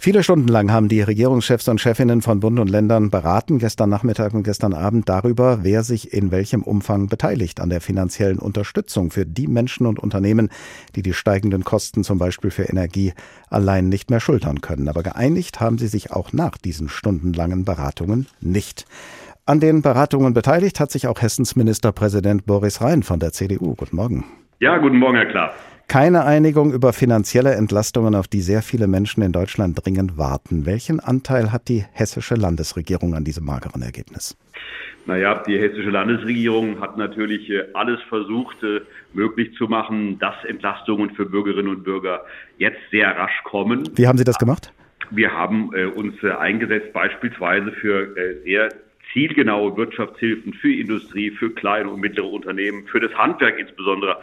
Viele Stunden lang haben die Regierungschefs und Chefinnen von Bund und Ländern beraten, gestern Nachmittag und gestern Abend, darüber, wer sich in welchem Umfang beteiligt an der finanziellen Unterstützung für die Menschen und Unternehmen, die die steigenden Kosten zum Beispiel für Energie allein nicht mehr schultern können. Aber geeinigt haben sie sich auch nach diesen stundenlangen Beratungen nicht. An den Beratungen beteiligt hat sich auch Hessens Ministerpräsident Boris Rhein von der CDU. Guten Morgen. Ja, guten Morgen, Herr Klaas. Keine Einigung über finanzielle Entlastungen, auf die sehr viele Menschen in Deutschland dringend warten. Welchen Anteil hat die hessische Landesregierung an diesem mageren Ergebnis? Naja, die hessische Landesregierung hat natürlich äh, alles versucht, äh, möglich zu machen, dass Entlastungen für Bürgerinnen und Bürger jetzt sehr rasch kommen. Wie haben Sie das gemacht? Wir haben äh, uns eingesetzt beispielsweise für sehr zielgenaue Wirtschaftshilfen für Industrie, für kleine und mittlere Unternehmen, für das Handwerk insbesondere,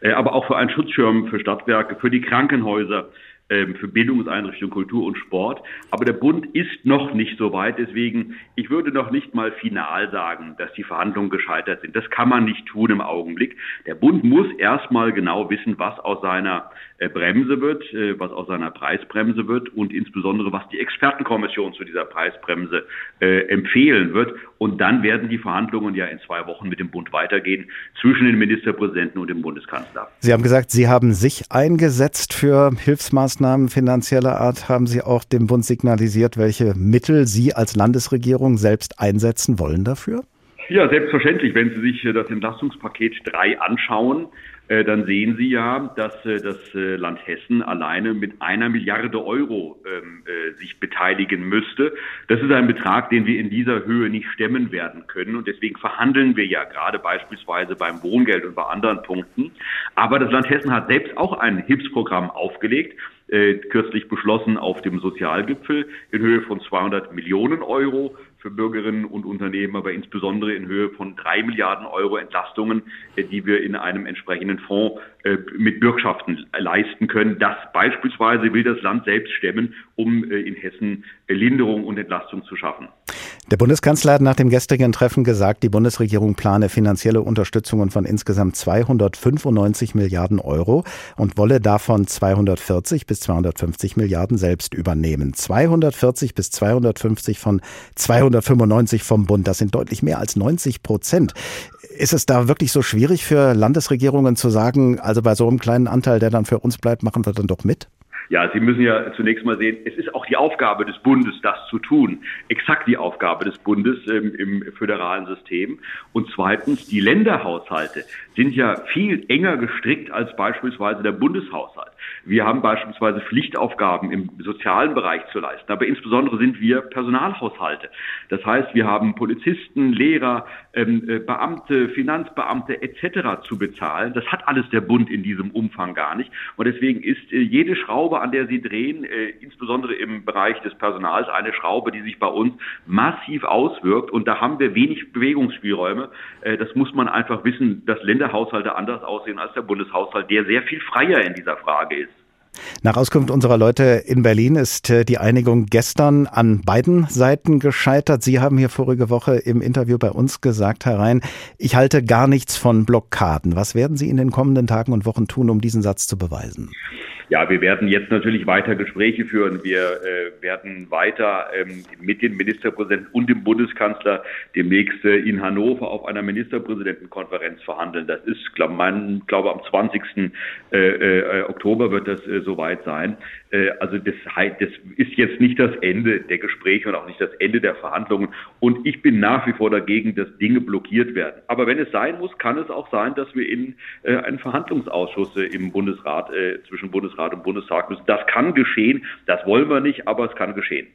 äh, aber auch für einen Schutzschirm für Stadtwerke, für die Krankenhäuser, für Bildungseinrichtungen, Kultur und Sport. Aber der Bund ist noch nicht so weit. Deswegen, ich würde noch nicht mal final sagen, dass die Verhandlungen gescheitert sind. Das kann man nicht tun im Augenblick. Der Bund muss erstmal genau wissen, was aus seiner äh, Bremse wird, äh, was aus seiner Preisbremse wird und insbesondere, was die Expertenkommission zu dieser Preisbremse äh, empfehlen wird. Und dann werden die Verhandlungen ja in zwei Wochen mit dem Bund weitergehen zwischen den Ministerpräsidenten und dem Bundeskanzler. Sie haben gesagt, Sie haben sich eingesetzt für Hilfsmaßnahmen Maßnahmen finanzieller Art haben Sie auch dem Bund signalisiert, welche Mittel Sie als Landesregierung selbst einsetzen wollen dafür? Ja, selbstverständlich. Wenn Sie sich das Entlastungspaket 3 anschauen, äh, dann sehen Sie ja, dass äh, das äh, Land Hessen alleine mit einer Milliarde Euro ähm, sich beteiligen müsste. Das ist ein Betrag, den wir in dieser Höhe nicht stemmen werden können. Und deswegen verhandeln wir ja gerade beispielsweise beim Wohngeld und bei anderen Punkten. Aber das Land Hessen hat selbst auch ein Hilfsprogramm aufgelegt äh, kürzlich beschlossen auf dem Sozialgipfel in Höhe von 200 Millionen Euro für Bürgerinnen und Unternehmen, aber insbesondere in Höhe von drei Milliarden Euro Entlastungen, äh, die wir in einem entsprechenden Fonds äh, mit Bürgschaften leisten können. Das beispielsweise will das Land selbst stemmen, um äh, in Hessen Linderung und Entlastung zu schaffen. Der Bundeskanzler hat nach dem gestrigen Treffen gesagt, die Bundesregierung plane finanzielle Unterstützungen von insgesamt 295 Milliarden Euro und wolle davon 240 bis 250 Milliarden selbst übernehmen. 240 bis 250 von 295 vom Bund. Das sind deutlich mehr als 90 Prozent. Ist es da wirklich so schwierig für Landesregierungen zu sagen, also bei so einem kleinen Anteil, der dann für uns bleibt, machen wir dann doch mit? Ja, Sie müssen ja zunächst mal sehen, es ist auch die Aufgabe des Bundes, das zu tun. Exakt die Aufgabe des Bundes ähm, im föderalen System. Und zweitens, die Länderhaushalte sind ja viel enger gestrickt als beispielsweise der Bundeshaushalt. Wir haben beispielsweise Pflichtaufgaben im sozialen Bereich zu leisten, aber insbesondere sind wir Personalhaushalte. Das heißt, wir haben Polizisten, Lehrer, ähm, äh, Beamte, Finanzbeamte etc. zu bezahlen. Das hat alles der Bund in diesem Umfang gar nicht. Und deswegen ist äh, jede Schraube an der Sie drehen, äh, insbesondere im Bereich des Personals, eine Schraube, die sich bei uns massiv auswirkt. Und da haben wir wenig Bewegungsspielräume. Äh, das muss man einfach wissen, dass Länderhaushalte anders aussehen als der Bundeshaushalt, der sehr viel freier in dieser Frage ist. Nach Auskunft unserer Leute in Berlin ist äh, die Einigung gestern an beiden Seiten gescheitert. Sie haben hier vorige Woche im Interview bei uns gesagt, Herr Rhein, ich halte gar nichts von Blockaden. Was werden Sie in den kommenden Tagen und Wochen tun, um diesen Satz zu beweisen? Ja, wir werden jetzt natürlich weiter Gespräche führen. Wir äh, werden weiter ähm, mit den Ministerpräsidenten und dem Bundeskanzler demnächst äh, in Hannover auf einer Ministerpräsidentenkonferenz verhandeln. Das ist, glaube ich, glaube am 20. Äh, äh, Oktober wird das äh, soweit sein. Äh, also das, das ist jetzt nicht das Ende der Gespräche und auch nicht das Ende der Verhandlungen. Und ich bin nach wie vor dagegen, dass Dinge blockiert werden. Aber wenn es sein muss, kann es auch sein, dass wir in äh, einen Verhandlungsausschuss äh, im Bundesrat äh, zwischen Bundesrat und Bundestag müssen. Das kann geschehen. Das wollen wir nicht, aber es kann geschehen.